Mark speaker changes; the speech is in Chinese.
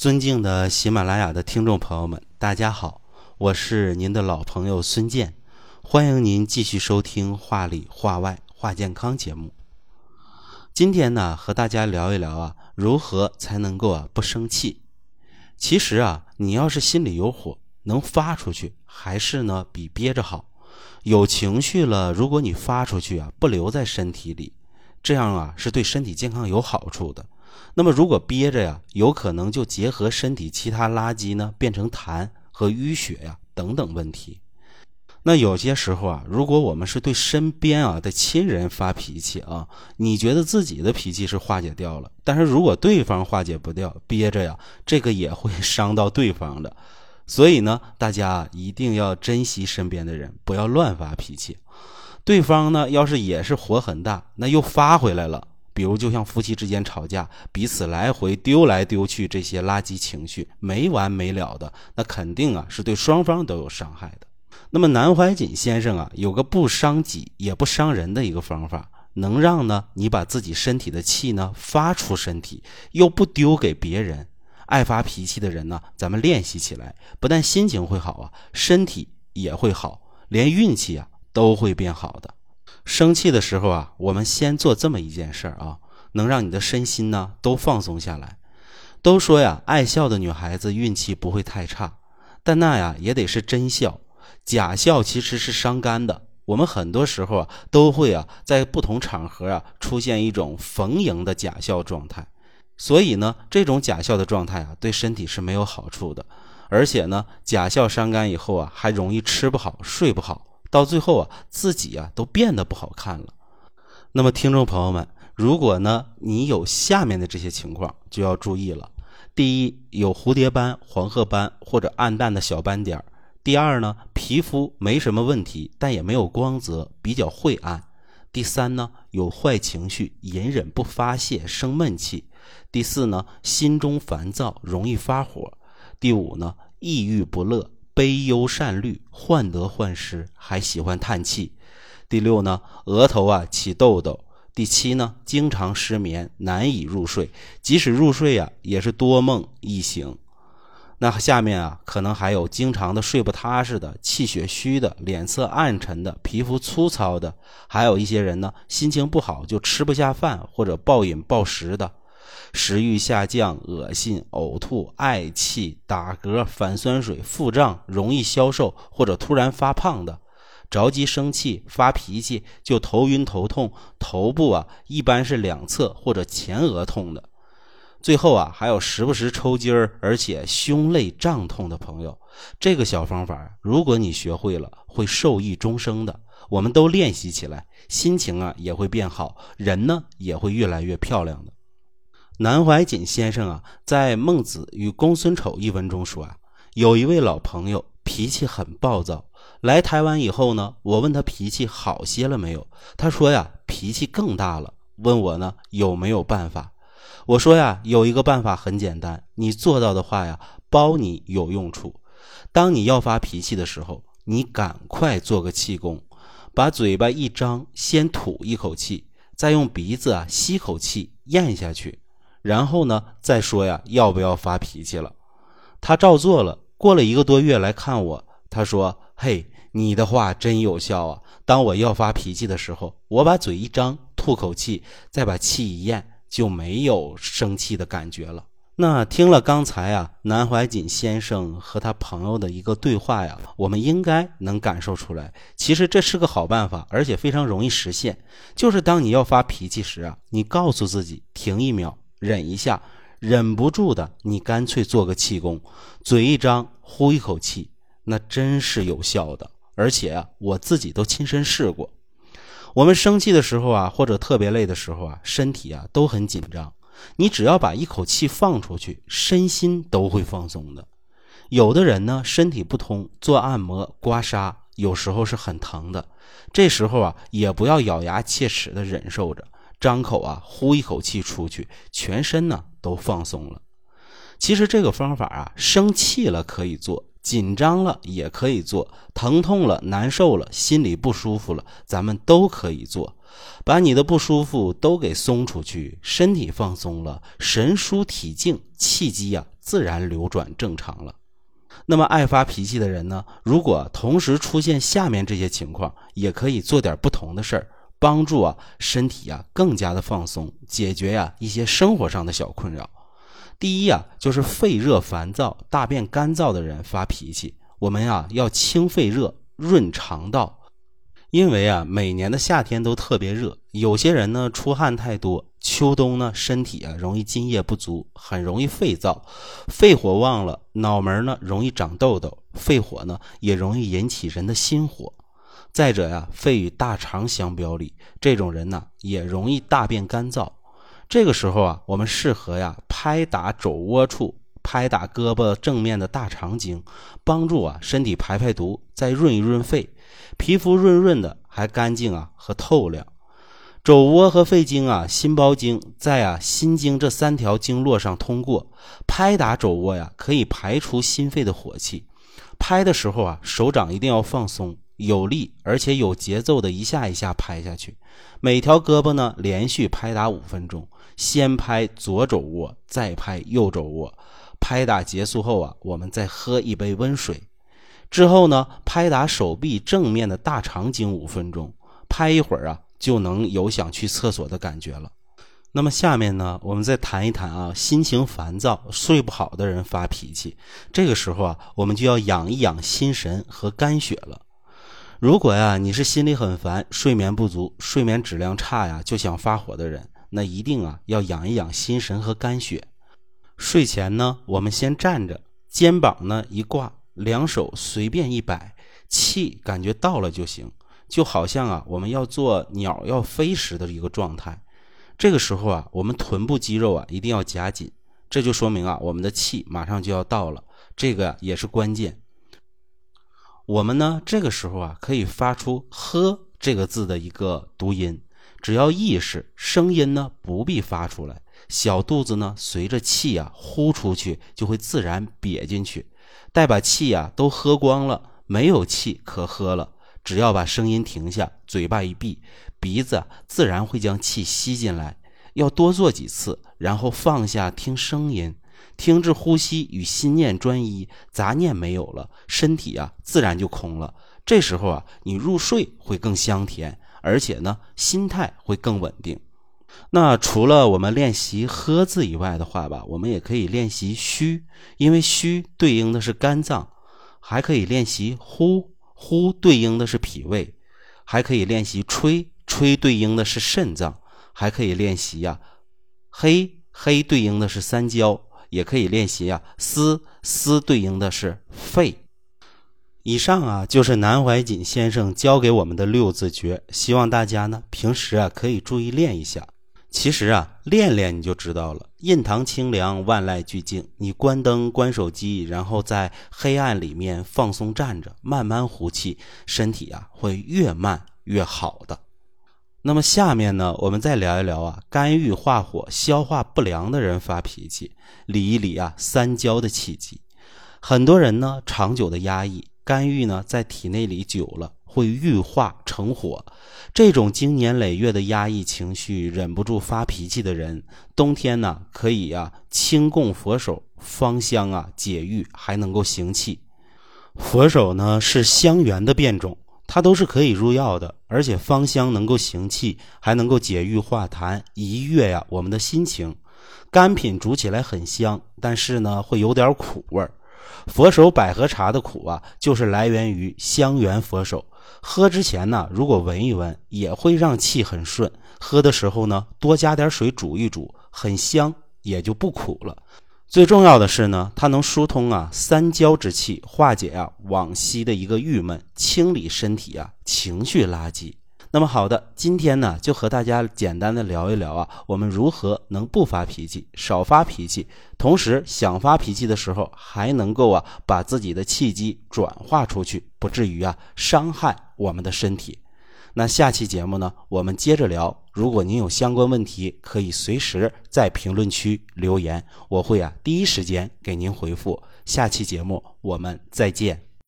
Speaker 1: 尊敬的喜马拉雅的听众朋友们，大家好，我是您的老朋友孙健，欢迎您继续收听《话里话外话健康》节目。今天呢，和大家聊一聊啊，如何才能够啊不生气。其实啊，你要是心里有火，能发出去，还是呢比憋着好。有情绪了，如果你发出去啊，不留在身体里，这样啊是对身体健康有好处的。那么如果憋着呀，有可能就结合身体其他垃圾呢，变成痰和淤血呀等等问题。那有些时候啊，如果我们是对身边啊的亲人发脾气啊，你觉得自己的脾气是化解掉了，但是如果对方化解不掉，憋着呀，这个也会伤到对方的。所以呢，大家一定要珍惜身边的人，不要乱发脾气。对方呢，要是也是火很大，那又发回来了。比如，就像夫妻之间吵架，彼此来回丢来丢去这些垃圾情绪没完没了的，那肯定啊是对双方都有伤害的。那么南怀瑾先生啊有个不伤己也不伤人的一个方法，能让呢你把自己身体的气呢发出身体，又不丢给别人。爱发脾气的人呢，咱们练习起来，不但心情会好啊，身体也会好，连运气啊都会变好的。生气的时候啊，我们先做这么一件事儿啊，能让你的身心呢都放松下来。都说呀，爱笑的女孩子运气不会太差，但那呀也得是真笑，假笑其实是伤肝的。我们很多时候啊都会啊在不同场合啊出现一种逢迎的假笑状态，所以呢，这种假笑的状态啊对身体是没有好处的，而且呢，假笑伤肝以后啊还容易吃不好睡不好。到最后啊，自己啊都变得不好看了。那么，听众朋友们，如果呢你有下面的这些情况，就要注意了。第一，有蝴蝶斑、黄褐斑或者暗淡的小斑点儿第二呢，皮肤没什么问题，但也没有光泽，比较晦暗。第三呢，有坏情绪，隐忍不发泄，生闷气。第四呢，心中烦躁，容易发火。第五呢，抑郁不乐。悲忧善虑，患得患失，还喜欢叹气。第六呢，额头啊起痘痘。第七呢，经常失眠，难以入睡，即使入睡呀，也是多梦易醒。那下面啊，可能还有经常的睡不踏实的，气血虚的，脸色暗沉的，皮肤粗糙的，还有一些人呢，心情不好就吃不下饭或者暴饮暴食的。食欲下降、恶心、呕吐、嗳气、打嗝、反酸水、腹胀、容易消瘦或者突然发胖的，着急生气、发脾气就头晕头痛，头部啊一般是两侧或者前额痛的，最后啊还有时不时抽筋儿，而且胸肋胀痛的朋友，这个小方法如果你学会了，会受益终生的。我们都练习起来，心情啊也会变好，人呢也会越来越漂亮的。南怀瑾先生啊，在《孟子与公孙丑》一文中说啊，有一位老朋友脾气很暴躁，来台湾以后呢，我问他脾气好些了没有，他说呀，脾气更大了，问我呢有没有办法。我说呀，有一个办法很简单，你做到的话呀，包你有用处。当你要发脾气的时候，你赶快做个气功，把嘴巴一张，先吐一口气，再用鼻子啊吸口气咽下去。然后呢，再说呀，要不要发脾气了？他照做了。过了一个多月来看我，他说：“嘿，你的话真有效啊！当我要发脾气的时候，我把嘴一张，吐口气，再把气一咽，就没有生气的感觉了。”那听了刚才啊，南怀瑾先生和他朋友的一个对话呀，我们应该能感受出来，其实这是个好办法，而且非常容易实现。就是当你要发脾气时啊，你告诉自己停一秒。忍一下，忍不住的，你干脆做个气功，嘴一张，呼一口气，那真是有效的。而且啊，我自己都亲身试过。我们生气的时候啊，或者特别累的时候啊，身体啊都很紧张。你只要把一口气放出去，身心都会放松的。有的人呢，身体不通，做按摩、刮痧，有时候是很疼的。这时候啊，也不要咬牙切齿的忍受着。张口啊，呼一口气出去，全身呢都放松了。其实这个方法啊，生气了可以做，紧张了也可以做，疼痛了、难受了、心里不舒服了，咱们都可以做。把你的不舒服都给松出去，身体放松了，神舒体静，气机啊自然流转正常了。那么爱发脾气的人呢，如果同时出现下面这些情况，也可以做点不同的事儿，帮助啊身体啊更加的放松，解决呀一些生活上的小困扰。第一啊，就是肺热烦躁、大便干燥的人发脾气，我们呀要清肺热、润肠道。因为啊，每年的夏天都特别热，有些人呢出汗太多，秋冬呢身体啊容易津液不足，很容易肺燥，肺火旺了，脑门呢容易长痘痘，肺火呢也容易引起人的心火。再者呀，肺与大肠相表里，这种人呢也容易大便干燥。这个时候啊，我们适合呀拍打肘窝处，拍打胳膊正面的大肠经，帮助啊身体排排毒，再润一润肺。皮肤润润的，还干净啊和透亮。肘窝和肺经啊、心包经在啊心经这三条经络上通过。拍打肘窝呀，可以排除心肺的火气。拍的时候啊，手掌一定要放松，有力而且有节奏的一下一下拍下去。每条胳膊呢，连续拍打五分钟。先拍左肘窝，再拍右肘窝。拍打结束后啊，我们再喝一杯温水。之后呢，拍打手臂正面的大肠经五分钟，拍一会儿啊，就能有想去厕所的感觉了。那么下面呢，我们再谈一谈啊，心情烦躁、睡不好的人发脾气，这个时候啊，我们就要养一养心神和肝血了。如果呀，你是心里很烦、睡眠不足、睡眠质量差呀，就想发火的人，那一定啊，要养一养心神和肝血。睡前呢，我们先站着，肩膀呢一挂。两手随便一摆，气感觉到了就行，就好像啊，我们要做鸟要飞时的一个状态。这个时候啊，我们臀部肌肉啊一定要夹紧，这就说明啊，我们的气马上就要到了，这个也是关键。我们呢，这个时候啊，可以发出“呵”这个字的一个读音，只要意识，声音呢不必发出来，小肚子呢随着气啊呼出去，就会自然瘪进去。待把气呀都喝光了，没有气可喝了。只要把声音停下，嘴巴一闭，鼻子自然会将气吸进来。要多做几次，然后放下听声音，听至呼吸与心念专一，杂念没有了，身体啊自然就空了。这时候啊，你入睡会更香甜，而且呢，心态会更稳定。那除了我们练习“喝”字以外的话吧，我们也可以练习“虚”，因为“虚”对应的是肝脏；还可以练习“呼”，“呼”对应的是脾胃；还可以练习“吹”，“吹”对应的是肾脏；还可以练习呀“黑”，“黑”对应的是三焦；也可以练习啊“思”，“思”对应的是肺。以上啊，就是南怀瑾先生教给我们的六字诀，希望大家呢平时啊可以注意练一下。其实啊，练练你就知道了。印堂清凉，万籁俱静。你关灯、关手机，然后在黑暗里面放松站着，慢慢呼气，身体啊会越慢越好的。那么下面呢，我们再聊一聊啊，肝郁化火、消化不良的人发脾气，理一理啊三焦的气机。很多人呢长久的压抑，肝郁呢在体内里久了。会郁化成火，这种经年累月的压抑情绪、忍不住发脾气的人，冬天呢可以啊清供佛手芳香啊解郁，还能够行气。佛手呢是香橼的变种，它都是可以入药的，而且芳香能够行气，还能够解郁化痰，愉悦呀我们的心情。干品煮起来很香，但是呢会有点苦味儿。佛手百合茶的苦啊，就是来源于香橼佛手。喝之前呢，如果闻一闻，也会让气很顺。喝的时候呢，多加点水煮一煮，很香，也就不苦了。最重要的是呢，它能疏通啊三焦之气，化解啊往昔的一个郁闷，清理身体啊情绪垃圾。那么好的，今天呢就和大家简单的聊一聊啊，我们如何能不发脾气，少发脾气，同时想发脾气的时候还能够啊把自己的气机转化出去，不至于啊伤害我们的身体。那下期节目呢，我们接着聊。如果您有相关问题，可以随时在评论区留言，我会啊第一时间给您回复。下期节目我们再见。